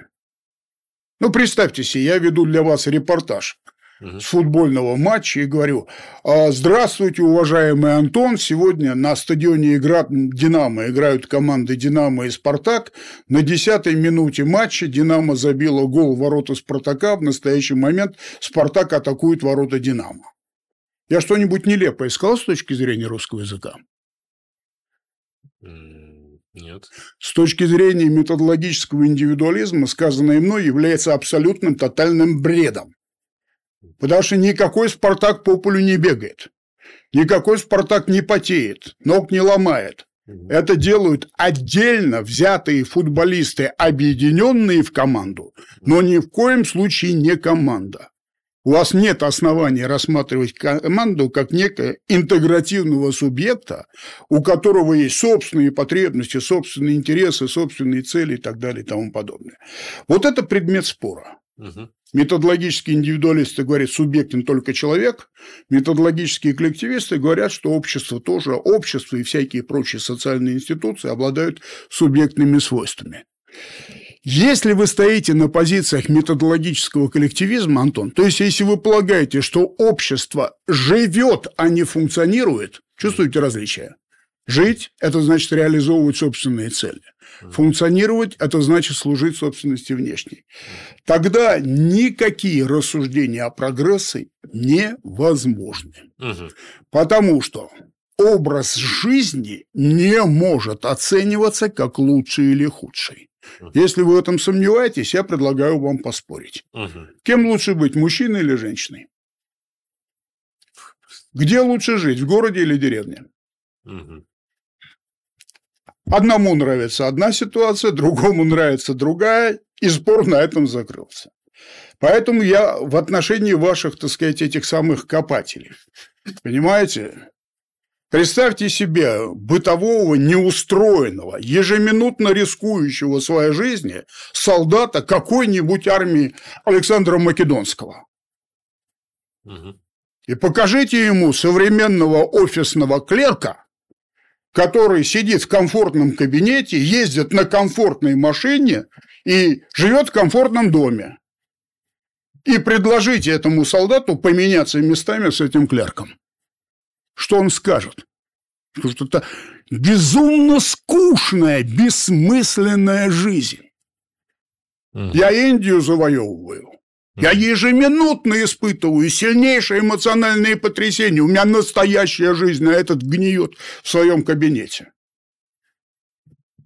Ну, представьте себе, я веду для вас репортаж с футбольного матча и говорю, «А, здравствуйте, уважаемый Антон, сегодня на стадионе играют Динамо, играют команды Динамо и Спартак, на десятой минуте матча Динамо забила гол в ворота Спартака, в настоящий момент Спартак атакует ворота Динамо. Я что-нибудь нелепое сказал с точки зрения русского языка? Нет. С точки зрения методологического индивидуализма сказанное мной является абсолютным тотальным бредом. Потому что никакой Спартак по полю не бегает. Никакой Спартак не потеет, ног не ломает. Это делают отдельно взятые футболисты, объединенные в команду, но ни в коем случае не команда. У вас нет оснований рассматривать команду как некое интегративного субъекта, у которого есть собственные потребности, собственные интересы, собственные цели и так далее и тому подобное. Вот это предмет спора. Угу. Методологические индивидуалисты говорят, субъектен только человек. Методологические коллективисты говорят, что общество тоже, общество и всякие прочие социальные институции обладают субъектными свойствами. Если вы стоите на позициях методологического коллективизма, Антон, то есть если вы полагаете, что общество живет, а не функционирует, чувствуете различия? Жить – это значит реализовывать собственные цели. Функционировать – это значит служить собственности внешней. Тогда никакие рассуждения о прогрессе невозможны. Угу. Потому что образ жизни не может оцениваться как лучший или худший. Если вы в этом сомневаетесь, я предлагаю вам поспорить. Угу. Кем лучше быть, мужчиной или женщиной? Где лучше жить, в городе или деревне? Угу. Одному нравится одна ситуация, другому нравится другая, и спор на этом закрылся. Поэтому я в отношении ваших, так сказать, этих самых копателей. Понимаете? Представьте себе бытового, неустроенного, ежеминутно рискующего своей жизни солдата какой-нибудь армии Александра Македонского. Угу. И покажите ему современного офисного клерка, который сидит в комфортном кабинете, ездит на комфортной машине и живет в комфортном доме. И предложите этому солдату поменяться местами с этим клерком. Что он скажет? Что это безумно скучная, бессмысленная жизнь. Угу. Я Индию завоевываю. Я ежеминутно испытываю сильнейшие эмоциональные потрясения. У меня настоящая жизнь, а этот гниет в своем кабинете.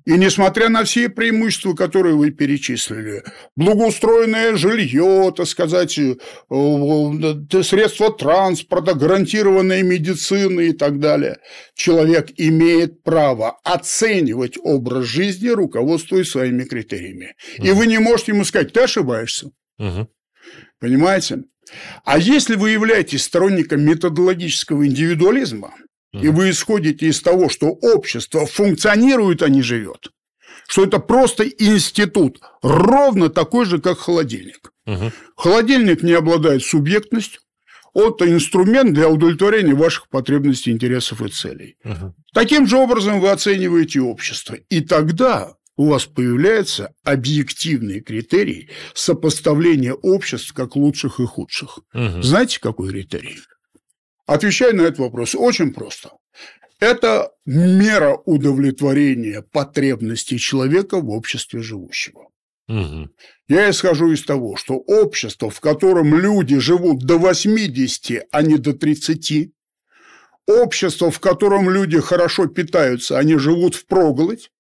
И несмотря на все преимущества, которые вы перечислили, благоустроенное жилье, так сказать, э, э, средства транспорта, гарантированная медицина и так далее, человек имеет право оценивать образ жизни, руководствуясь своими критериями. Угу. И вы не можете ему сказать, ты ошибаешься. Угу. Понимаете? А если вы являетесь сторонником методологического индивидуализма, и вы исходите из того, что общество функционирует, а не живет, что это просто институт, ровно такой же, как холодильник. Угу. Холодильник не обладает субъектностью, Это инструмент для удовлетворения ваших потребностей, интересов и целей. Мгм. Таким же образом вы оцениваете общество. И тогда у вас появляется объективный критерий сопоставления обществ как лучших и худших. Мгм. Знаете, какой критерий? Отвечаю на этот вопрос очень просто. Это мера удовлетворения потребностей человека в обществе живущего. Мгм. Я исхожу из того, что общество, в котором люди живут до 80, а не до 30, общество, в котором люди хорошо питаются, они живут в проголодь,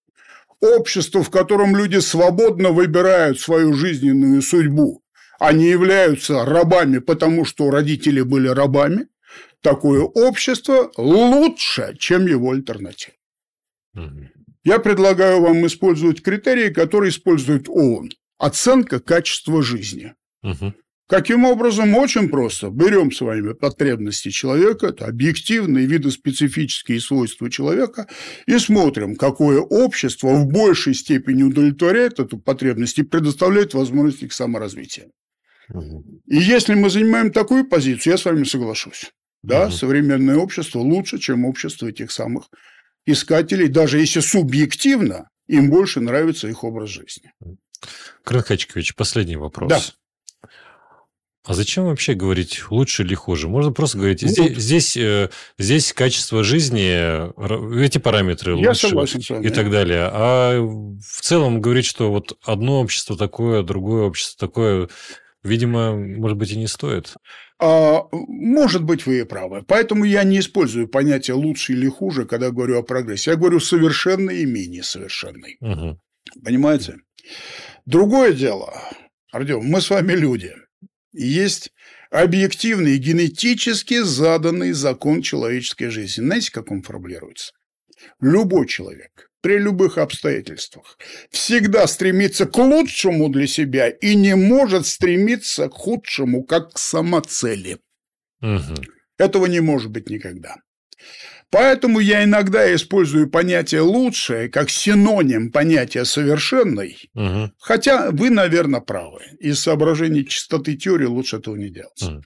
общество, в котором люди свободно выбирают свою жизненную судьбу, а не являются рабами, потому что родители были рабами, такое общество лучше, чем его альтернатива. Я предлагаю вам использовать критерии, которые использует ООН. Оценка качества жизни. Мгм. Каким образом? Очень просто. Берем с вами потребности человека, это объективные видоспецифические свойства человека, и смотрим, какое общество в большей степени удовлетворяет эту потребность и предоставляет возможности к саморазвитию. Мгм. И если мы занимаем такую позицию, я с вами соглашусь. Да, Мгм. современное общество лучше, чем общество этих самых искателей, даже если субъективно им больше нравится их образ жизни. Крын Хачкович, последний вопрос. Да. А зачем вообще говорить лучше или хуже? Можно просто говорить, Ну, здесь, здесь, э, здесь качество жизни, эти параметры Я лучше согласен с вами. и так далее. А в целом говорить, что вот одно общество такое, другое общество такое, видимо, может быть, и не стоит. А, может быть, вы и правы. Поэтому я не использую понятие лучше или хуже, когда говорю о прогрессе. Я говорю совершенный и менее совершенный. Мгм. Понимаете? Другое дело, Артем, мы с вами люди. Есть объективный, генетически заданный закон человеческой жизни. Знаете, как он формулируется? Любой человек при любых обстоятельствах всегда стремится к лучшему для себя и не может стремиться к худшему, как к самоцели. Мгм. Этого не может быть никогда. Поэтому я иногда использую понятие «лучшее» как синоним понятия «совершенный», Мгм. хотя вы, наверное, правы. Из соображений чистоты теории лучше этого не делать. Мгм.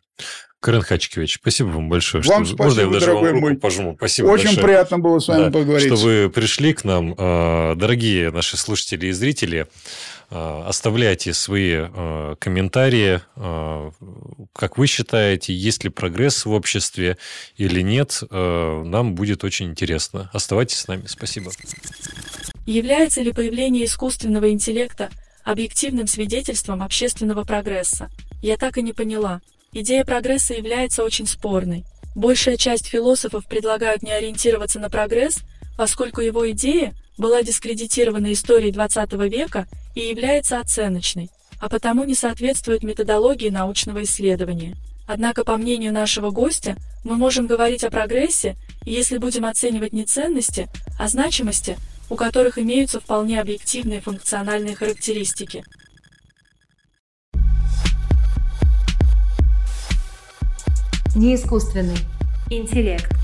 Крын Хачкович, спасибо вам большое. Вам что... Можно я спасибо, *laughs* даже вам руку мой. пожму? Спасибо Очень большое. приятно было с вами Да, поговорить. что вы пришли к нам. А, Дорогие наши слушатели и зрители, а, оставляйте свои а, комментарии, как вы считаете, есть ли прогресс в обществе или нет. Нам будет очень интересно. Оставайтесь с нами. Спасибо. Является ли появление искусственного интеллекта объективным свидетельством общественного прогресса? Я так и не поняла. Идея прогресса является очень спорной. Большая часть философов предлагают не ориентироваться на прогресс, поскольку его идея была дискредитирована историей XX века и является оценочной, а потому не соответствует методологии научного исследования. Однако, по мнению нашего гостя, мы можем говорить о прогрессе, если будем оценивать не ценности, а значимости, у которых имеются вполне объективные функциональные характеристики. Не искусственный интеллект.